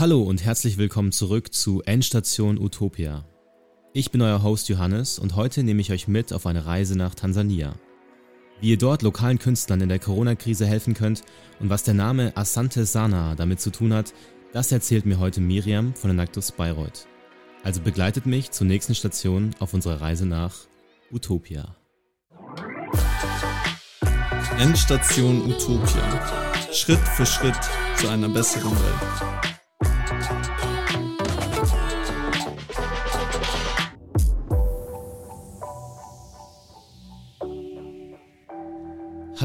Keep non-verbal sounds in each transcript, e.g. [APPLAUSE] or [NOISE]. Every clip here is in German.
Hallo und herzlich willkommen zurück zu Endstation Utopia. Ich bin euer Host Johannes und heute nehme ich euch mit auf eine Reise nach Tansania. Wie ihr dort lokalen Künstlern in der Corona-Krise helfen könnt und was der Name Asante Sana damit zu tun hat, das erzählt mir heute Miriam von der Nactus Bayreuth. Also begleitet mich zur nächsten Station auf unserer Reise nach Utopia. Endstation Utopia. Schritt für Schritt zu einer besseren Welt.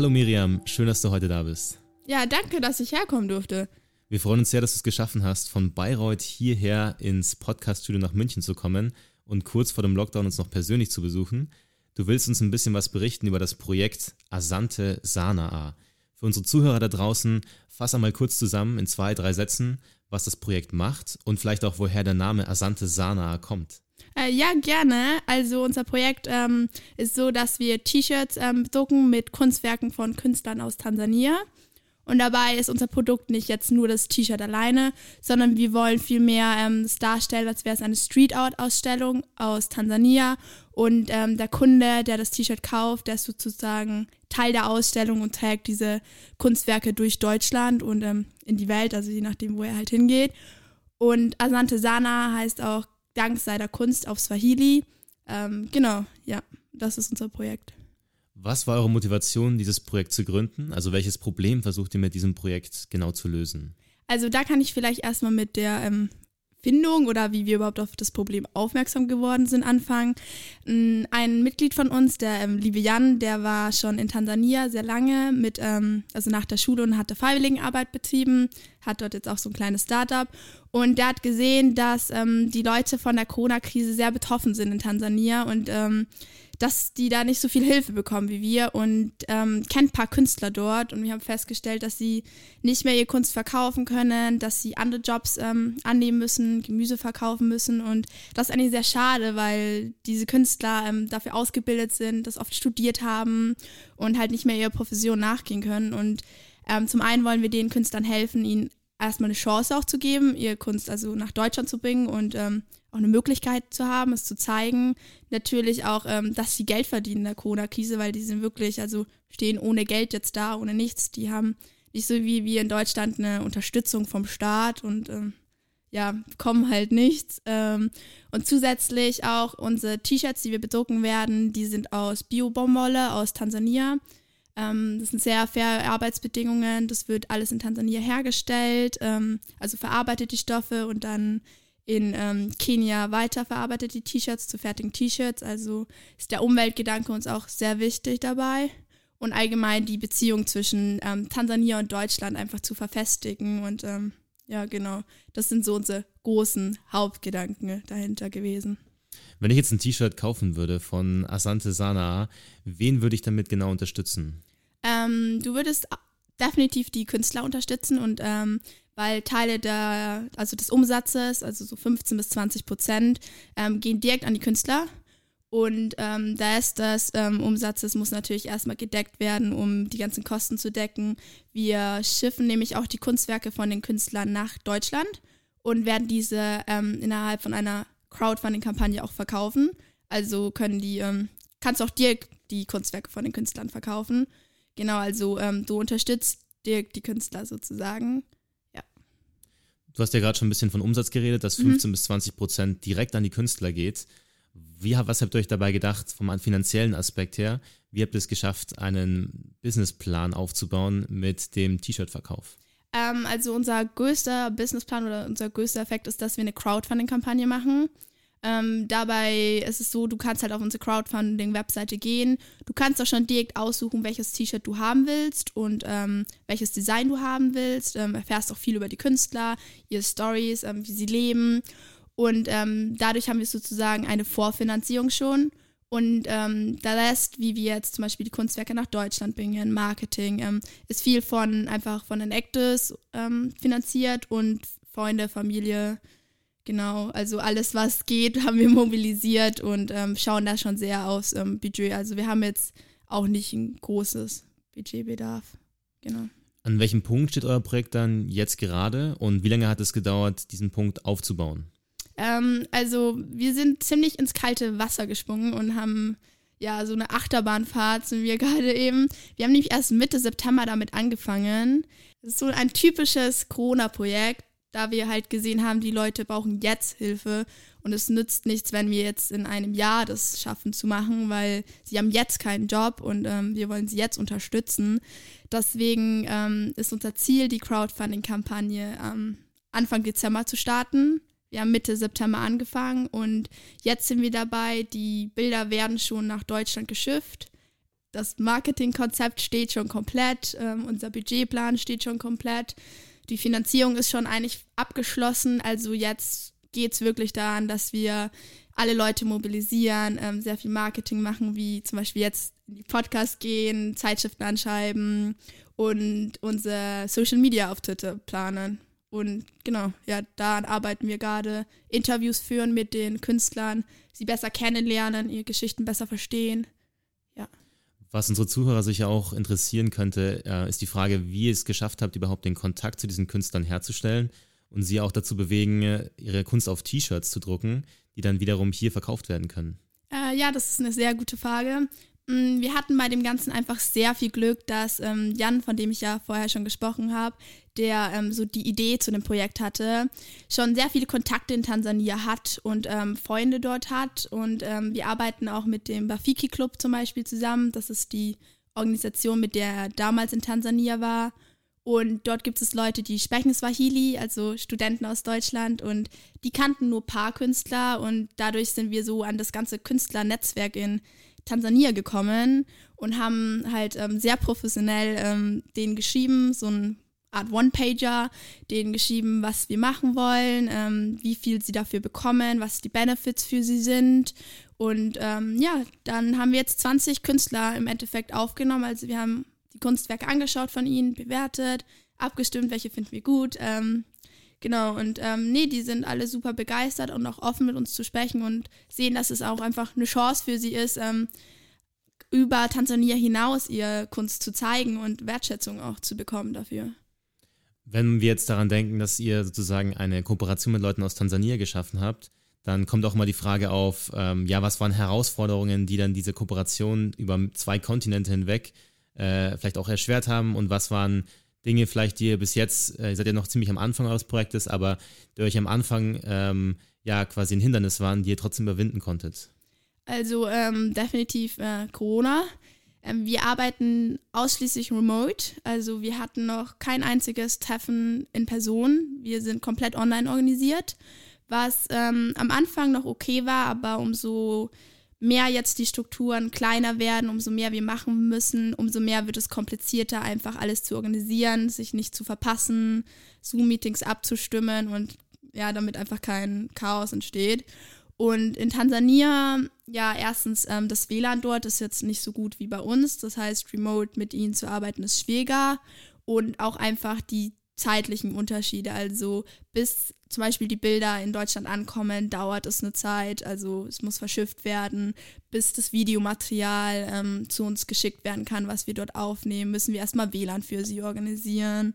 Hallo Miriam, schön, dass du heute da bist. Ja, danke, dass ich herkommen durfte. Wir freuen uns sehr, dass du es geschaffen hast, von Bayreuth hierher ins Podcaststudio nach München zu kommen und kurz vor dem Lockdown uns noch persönlich zu besuchen. Du willst uns ein bisschen was berichten über das Projekt Asante Sanaa. Für unsere Zuhörer da draußen, fass einmal kurz zusammen in zwei, drei Sätzen, was das Projekt macht und vielleicht auch, woher der Name Asante Sanaa kommt. Äh, ja, gerne. Also unser Projekt ähm, ist so, dass wir T-Shirts ähm, drucken mit Kunstwerken von Künstlern aus Tansania. Und dabei ist unser Produkt nicht jetzt nur das T-Shirt alleine, sondern wir wollen vielmehr ähm, es darstellen, als wäre es eine Street-Out-Ausstellung aus Tansania. Und ähm, der Kunde, der das T-Shirt kauft, der ist sozusagen Teil der Ausstellung und trägt diese Kunstwerke durch Deutschland und ähm, in die Welt, also je nachdem, wo er halt hingeht. Und Asante Sana heißt auch Dank seiner Kunst auf Swahili. Ähm, genau, ja, das ist unser Projekt. Was war eure Motivation, dieses Projekt zu gründen? Also welches Problem versucht ihr mit diesem Projekt genau zu lösen? Also da kann ich vielleicht erstmal mit der ähm, Findung oder wie wir überhaupt auf das Problem aufmerksam geworden sind anfangen. Ein Mitglied von uns, der ähm, liebe Jan, der war schon in Tansania sehr lange mit, ähm, also nach der Schule und hatte Freiwilligenarbeit betrieben, hat dort jetzt auch so ein kleines Startup und der hat gesehen, dass ähm, die Leute von der Corona-Krise sehr betroffen sind in Tansania und ähm, dass die da nicht so viel Hilfe bekommen wie wir. Und ähm, kennt ein paar Künstler dort und wir haben festgestellt, dass sie nicht mehr ihre Kunst verkaufen können, dass sie andere Jobs ähm, annehmen müssen, Gemüse verkaufen müssen. Und das ist eigentlich sehr schade, weil diese Künstler ähm, dafür ausgebildet sind, das oft studiert haben und halt nicht mehr ihrer Profession nachgehen können. Und ähm, zum einen wollen wir den Künstlern helfen, ihnen erstmal eine Chance auch zu geben, ihre Kunst also nach Deutschland zu bringen und ähm, auch eine Möglichkeit zu haben, es zu zeigen. Natürlich auch, ähm, dass sie Geld verdienen in der Corona-Krise, weil die sind wirklich, also stehen ohne Geld jetzt da, ohne nichts. Die haben nicht so wie wir in Deutschland eine Unterstützung vom Staat und ähm, ja, bekommen halt nichts. Ähm, und zusätzlich auch unsere T-Shirts, die wir bedrucken werden, die sind aus Bio-Baumwolle aus Tansania. Ähm, das sind sehr faire Arbeitsbedingungen. Das wird alles in Tansania hergestellt, ähm, also verarbeitet die Stoffe und dann in ähm, Kenia weiterverarbeitet die T-Shirts zu fertigen T-Shirts. Also ist der Umweltgedanke uns auch sehr wichtig dabei. Und allgemein die Beziehung zwischen ähm, Tansania und Deutschland einfach zu verfestigen. Und ähm, ja, genau, das sind so unsere großen Hauptgedanken dahinter gewesen. Wenn ich jetzt ein T-Shirt kaufen würde von Asante Sana, wen würde ich damit genau unterstützen? Ähm, du würdest definitiv die Künstler unterstützen und ähm, weil Teile der, also des Umsatzes, also so 15 bis 20 Prozent, ähm, gehen direkt an die Künstler. Und ähm, da ist das ähm, Umsatzes muss natürlich erstmal gedeckt werden, um die ganzen Kosten zu decken. Wir schiffen nämlich auch die Kunstwerke von den Künstlern nach Deutschland und werden diese ähm, innerhalb von einer Crowdfunding-Kampagne auch verkaufen. Also können die, ähm, kannst auch direkt die Kunstwerke von den Künstlern verkaufen. Genau, also ähm, du unterstützt direkt die Künstler sozusagen. Du hast ja gerade schon ein bisschen von Umsatz geredet, dass 15 mhm. bis 20 Prozent direkt an die Künstler geht. Wie, was habt ihr euch dabei gedacht, vom finanziellen Aspekt her? Wie habt ihr es geschafft, einen Businessplan aufzubauen mit dem T-Shirt-Verkauf? Ähm, also unser größter Businessplan oder unser größter Effekt ist, dass wir eine Crowdfunding-Kampagne machen. Ähm, dabei ist es so, du kannst halt auf unsere Crowdfunding-Webseite gehen. Du kannst auch schon direkt aussuchen, welches T-Shirt du haben willst und ähm, welches Design du haben willst. Ähm, erfährst auch viel über die Künstler, ihre Stories, ähm, wie sie leben. Und ähm, dadurch haben wir sozusagen eine Vorfinanzierung schon. Und ähm, der Rest, wie wir jetzt zum Beispiel die Kunstwerke nach Deutschland bringen, Marketing, ähm, ist viel von einfach von den Actors ähm, finanziert und Freunde, Familie, Genau, also alles, was geht, [LAUGHS] haben wir mobilisiert und ähm, schauen da schon sehr aufs ähm, Budget. Also wir haben jetzt auch nicht ein großes Budgetbedarf. Genau. An welchem Punkt steht euer Projekt dann jetzt gerade und wie lange hat es gedauert, diesen Punkt aufzubauen? Ähm, also wir sind ziemlich ins kalte Wasser gesprungen und haben ja so eine Achterbahnfahrt sind wir [LAUGHS] gerade eben. Wir haben nämlich erst Mitte September damit angefangen. Das ist so ein typisches Corona-Projekt, da wir halt gesehen haben, die Leute brauchen jetzt Hilfe und es nützt nichts, wenn wir jetzt in einem Jahr das schaffen zu machen, weil sie haben jetzt keinen Job und ähm, wir wollen sie jetzt unterstützen. Deswegen ähm, ist unser Ziel, die Crowdfunding-Kampagne ähm, Anfang Dezember zu starten. Wir haben Mitte September angefangen und jetzt sind wir dabei. Die Bilder werden schon nach Deutschland geschifft. Das Marketingkonzept steht schon komplett. Ähm, unser Budgetplan steht schon komplett. Die Finanzierung ist schon eigentlich abgeschlossen. Also jetzt geht es wirklich daran, dass wir alle Leute mobilisieren, ähm, sehr viel Marketing machen, wie zum Beispiel jetzt in die Podcast gehen, Zeitschriften anschreiben und unsere Social Media Auftritte planen. Und genau, ja, daran arbeiten wir gerade. Interviews führen mit den Künstlern, sie besser kennenlernen, ihre Geschichten besser verstehen. Was unsere Zuhörer sich auch interessieren könnte, äh, ist die Frage, wie ihr es geschafft habt, überhaupt den Kontakt zu diesen Künstlern herzustellen und sie auch dazu bewegen, ihre Kunst auf T-Shirts zu drucken, die dann wiederum hier verkauft werden können. Äh, ja, das ist eine sehr gute Frage. Mm, wir hatten bei dem Ganzen einfach sehr viel Glück, dass ähm, Jan, von dem ich ja vorher schon gesprochen habe, der ähm, so die Idee zu dem Projekt hatte, schon sehr viele Kontakte in Tansania hat und ähm, Freunde dort hat. Und ähm, wir arbeiten auch mit dem Bafiki Club zum Beispiel zusammen. Das ist die Organisation, mit der er damals in Tansania war. Und dort gibt es Leute, die sprechen Swahili, also Studenten aus Deutschland. Und die kannten nur paar Künstler. Und dadurch sind wir so an das ganze Künstlernetzwerk in Tansania gekommen und haben halt ähm, sehr professionell ähm, denen geschrieben, so ein Art One-Pager, denen geschrieben, was wir machen wollen, ähm, wie viel sie dafür bekommen, was die Benefits für sie sind. Und ähm, ja, dann haben wir jetzt 20 Künstler im Endeffekt aufgenommen. Also wir haben die Kunstwerke angeschaut von ihnen, bewertet, abgestimmt, welche finden wir gut. Ähm, Genau, und ähm, nee, die sind alle super begeistert und auch offen mit uns zu sprechen und sehen, dass es auch einfach eine Chance für sie ist, ähm, über Tansania hinaus ihre Kunst zu zeigen und Wertschätzung auch zu bekommen dafür. Wenn wir jetzt daran denken, dass ihr sozusagen eine Kooperation mit Leuten aus Tansania geschaffen habt, dann kommt auch mal die Frage auf, ähm, ja, was waren Herausforderungen, die dann diese Kooperation über zwei Kontinente hinweg äh, vielleicht auch erschwert haben und was waren Dinge vielleicht, die ihr bis jetzt, äh, ihr seid ja noch ziemlich am Anfang eures Projektes, aber die euch am Anfang ähm, ja quasi ein Hindernis waren, die ihr trotzdem überwinden konntet? Also ähm, definitiv äh, Corona. Ähm, wir arbeiten ausschließlich remote. Also wir hatten noch kein einziges Treffen in Person. Wir sind komplett online organisiert, was ähm, am Anfang noch okay war, aber umso mehr jetzt die Strukturen kleiner werden, umso mehr wir machen müssen, umso mehr wird es komplizierter, einfach alles zu organisieren, sich nicht zu verpassen, Zoom-Meetings abzustimmen und ja, damit einfach kein Chaos entsteht. Und in Tansania, ja, erstens, ähm, das WLAN dort ist jetzt nicht so gut wie bei uns. Das heißt, remote mit ihnen zu arbeiten ist schwieriger. Und auch einfach die zeitlichen Unterschiede. Also bis zum Beispiel die Bilder in Deutschland ankommen, dauert es eine Zeit. Also es muss verschifft werden, bis das Videomaterial ähm, zu uns geschickt werden kann, was wir dort aufnehmen, müssen wir erstmal WLAN für sie organisieren.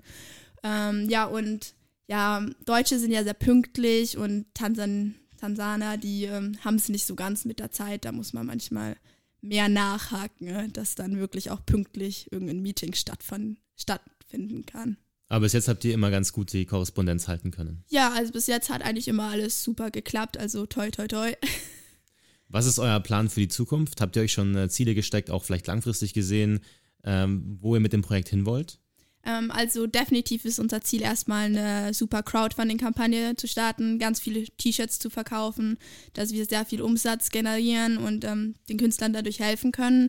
Ähm, ja, und ja, Deutsche sind ja sehr pünktlich und Tansan Tansaner, die ähm, haben es nicht so ganz mit der Zeit. Da muss man manchmal mehr nachhaken, ne, dass dann wirklich auch pünktlich irgendein Meeting stattfinden kann. Aber bis jetzt habt ihr immer ganz gut die Korrespondenz halten können. Ja, also bis jetzt hat eigentlich immer alles super geklappt, also toi toi toi. [LAUGHS] Was ist euer Plan für die Zukunft? Habt ihr euch schon äh, Ziele gesteckt, auch vielleicht langfristig gesehen, ähm, wo ihr mit dem Projekt hin wollt? Ähm, also definitiv ist unser Ziel erstmal eine super Crowdfunding-Kampagne zu starten, ganz viele T-Shirts zu verkaufen, dass wir sehr viel Umsatz generieren und ähm, den Künstlern dadurch helfen können.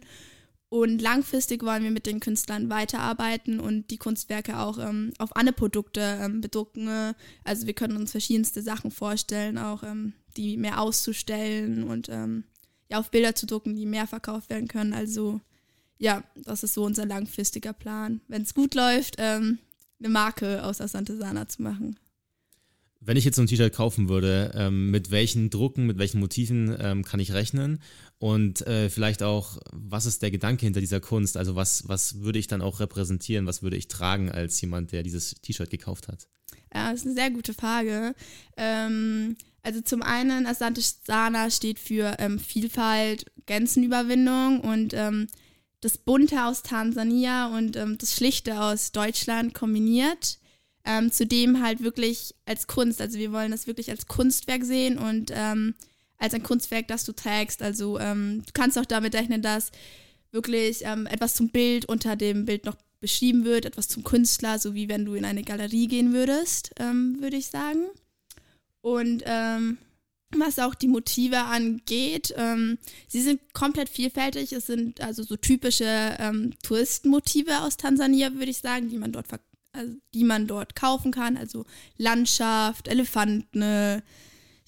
Und langfristig wollen wir mit den Künstlern weiterarbeiten und die Kunstwerke auch ähm, auf andere Produkte ähm, bedrucken. Also wir können uns verschiedenste Sachen vorstellen, auch ähm, die mehr auszustellen und ähm, ja auf Bilder zu drucken, die mehr verkauft werden können. Also ja, das ist so unser langfristiger Plan. Wenn es gut läuft, ähm, eine Marke aus Asante Sana zu machen. Wenn ich jetzt so ein T-Shirt kaufen würde, ähm, mit welchen Drucken, mit welchen Motiven ähm, kann ich rechnen? Und äh, vielleicht auch, was ist der Gedanke hinter dieser Kunst? Also was, was würde ich dann auch repräsentieren? Was würde ich tragen als jemand, der dieses T-Shirt gekauft hat? Ja, das ist eine sehr gute Frage. Ähm, also zum einen, Asante Sana steht für ähm, Vielfalt, Grenzenüberwindung und ähm, das Bunte aus Tansania und ähm, das Schlichte aus Deutschland kombiniert. Ähm, zudem halt wirklich als Kunst. Also wir wollen das wirklich als Kunstwerk sehen und ähm, als ein Kunstwerk, das du trägst. Also ähm, du kannst auch damit rechnen, dass wirklich ähm, etwas zum Bild unter dem Bild noch beschrieben wird, etwas zum Künstler, so wie wenn du in eine Galerie gehen würdest, ähm, würde ich sagen. Und ähm, was auch die Motive angeht, ähm, sie sind komplett vielfältig. Es sind also so typische ähm, Touristenmotive aus Tansania, würde ich sagen, die man dort also, die man dort kaufen kann. Also Landschaft, Elefanten,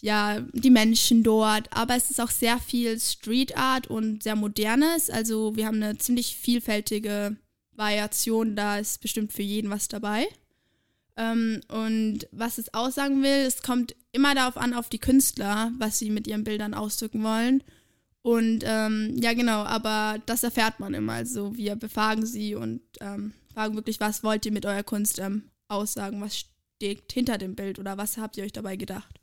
ja, die Menschen dort. Aber es ist auch sehr viel Street Art und sehr modernes. Also wir haben eine ziemlich vielfältige Variation. Da ist bestimmt für jeden was dabei. Ähm, und was es aussagen will, es kommt immer darauf an, auf die Künstler, was sie mit ihren Bildern ausdrücken wollen. Und ähm, ja, genau, aber das erfährt man immer. Also wir befragen sie und ähm, fragen wirklich, was wollt ihr mit eurer Kunst ähm, aussagen? Was steht hinter dem Bild oder was habt ihr euch dabei gedacht?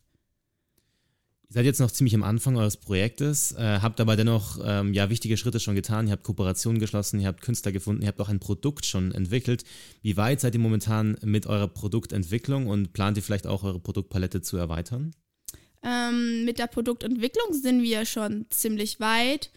Ihr seid jetzt noch ziemlich am Anfang eures Projektes, äh, habt aber dennoch ähm, ja wichtige Schritte schon getan. Ihr habt Kooperationen geschlossen, ihr habt Künstler gefunden, ihr habt auch ein Produkt schon entwickelt. Wie weit seid ihr momentan mit eurer Produktentwicklung und plant ihr vielleicht auch eure Produktpalette zu erweitern? Ähm, mit der Produktentwicklung sind wir schon ziemlich weit.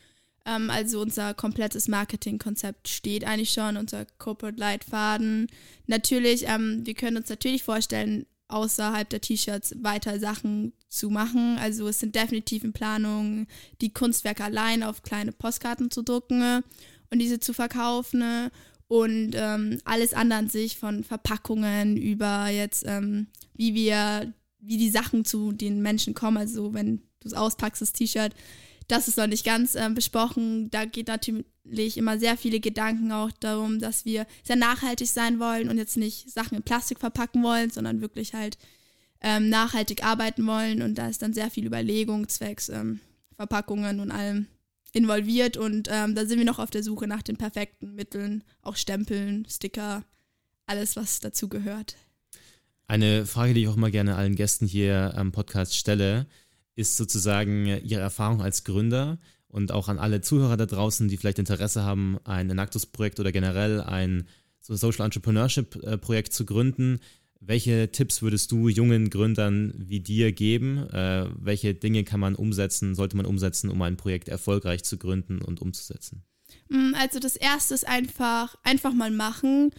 Ähm, also unser komplettes Marketingkonzept steht eigentlich schon, unser Corporate Leitfaden. Natürlich, ähm, wir können uns natürlich vorstellen, außerhalb der T-Shirts weiter Sachen zu machen. Also es sind definitiv in Planung, die Kunstwerke allein auf kleine Postkarten zu drucken und diese zu verkaufen. Und ähm, alles andere an sich, von Verpackungen über jetzt, ähm, wie wir, wie die Sachen zu den Menschen kommen. Also wenn du es auspackst, das T-Shirt, das ist noch nicht ganz äh, besprochen. Da geht natürlich immer sehr viele Gedanken auch darum, dass wir sehr nachhaltig sein wollen und jetzt nicht Sachen in Plastik verpacken wollen, sondern wirklich halt ähm, nachhaltig arbeiten wollen. Und da ist dann sehr viel Überlegung zwecks ähm, Verpackungen und allem involviert. Und ähm, da sind wir noch auf der Suche nach den perfekten Mitteln, auch Stempeln, Sticker, alles, was dazu gehört. Eine Frage, die ich auch mal gerne allen Gästen hier am Podcast stelle ist sozusagen Ihre Erfahrung als Gründer und auch an alle Zuhörer da draußen, die vielleicht Interesse haben, ein Enactus-Projekt oder generell ein Social Entrepreneurship-Projekt äh, zu gründen. Welche Tipps würdest du jungen Gründern wie dir geben? Äh, welche Dinge kann man umsetzen, sollte man umsetzen, um ein Projekt erfolgreich zu gründen und umzusetzen? Mm, also das erste ist einfach, einfach mal machen.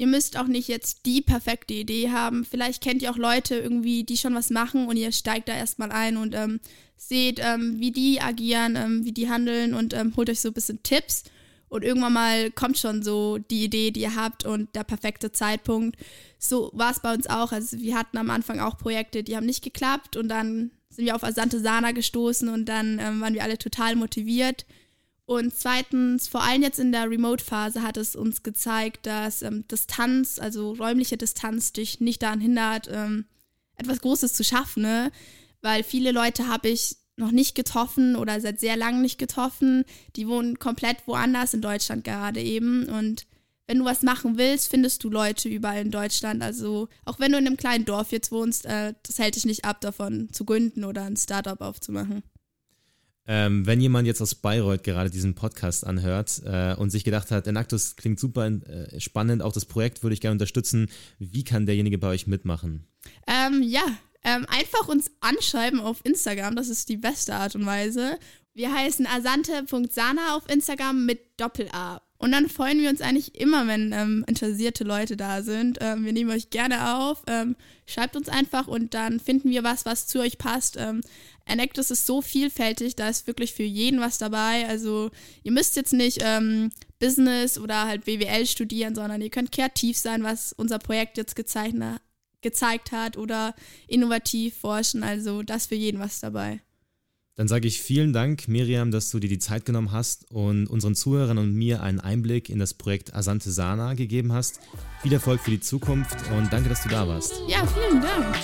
Ihr müsst auch nicht jetzt die perfekte Idee haben. Vielleicht kennt ihr auch Leute irgendwie, die schon was machen und ihr steigt da erstmal ein und ähm, seht, ähm, wie die agieren, ähm, wie die handeln und ähm, holt euch so ein bisschen Tipps. Und irgendwann mal kommt schon so die Idee, die ihr habt und der perfekte Zeitpunkt. So war es bei uns auch. Also wir hatten am Anfang auch Projekte, die haben nicht geklappt und dann sind wir auf Asante Sana gestoßen und dann ähm, waren wir alle total motiviert und zweitens, vor allem jetzt in der Remote-Phase hat es uns gezeigt, dass ähm, Distanz, also räumliche Distanz, dich nicht daran hindert, ähm, etwas Großes zu schaffen. Ne? Weil viele Leute habe ich noch nicht getroffen oder seit sehr langem nicht getroffen. Die wohnen komplett woanders in Deutschland gerade eben. Und wenn du was machen willst, findest du Leute überall in Deutschland. Also auch wenn du in einem kleinen Dorf jetzt wohnst, äh, das hält dich nicht ab, davon zu gründen oder ein Startup aufzumachen. Ähm, wenn jemand jetzt aus Bayreuth gerade diesen Podcast anhört äh, und sich gedacht hat, Enactus klingt super äh, spannend, auch das Projekt würde ich gerne unterstützen, wie kann derjenige bei euch mitmachen? Ähm, ja, ähm, einfach uns anschreiben auf Instagram, das ist die beste Art und Weise. Wir heißen asante.sana auf Instagram mit Doppel-A. Und dann freuen wir uns eigentlich immer, wenn ähm, interessierte Leute da sind. Ähm, wir nehmen euch gerne auf. Ähm, schreibt uns einfach und dann finden wir was, was zu euch passt. Enactus ist so vielfältig, da ist wirklich für jeden was dabei. Also ihr müsst jetzt nicht ähm, Business oder halt BWL studieren, sondern ihr könnt kreativ sein, was unser Projekt jetzt gezeichnet, gezeigt hat oder innovativ forschen. Also das für jeden was dabei. Dann sage ich vielen Dank, Miriam, dass du dir die Zeit genommen hast und unseren Zuhörern und mir einen Einblick in das Projekt Asante Sana gegeben hast. Viel Erfolg für die Zukunft und danke, dass du da warst. Ja, vielen Dank.